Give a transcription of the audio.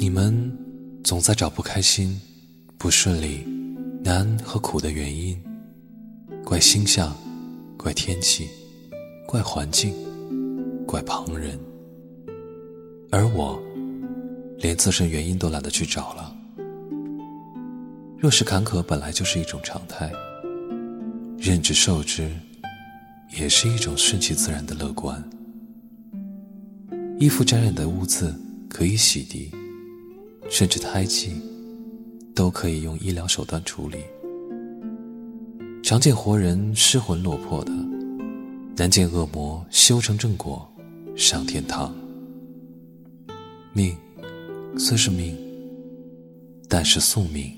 你们总在找不开心、不顺利、难和苦的原因，怪星象，怪天气，怪环境，怪旁人，而我连自身原因都懒得去找了。若是坎坷本来就是一种常态，任之受之，也是一种顺其自然的乐观。衣服沾染的污渍可以洗涤。甚至胎记，都可以用医疗手段处理。常见活人失魂落魄的，难见恶魔修成正果上天堂。命虽是命，但是宿命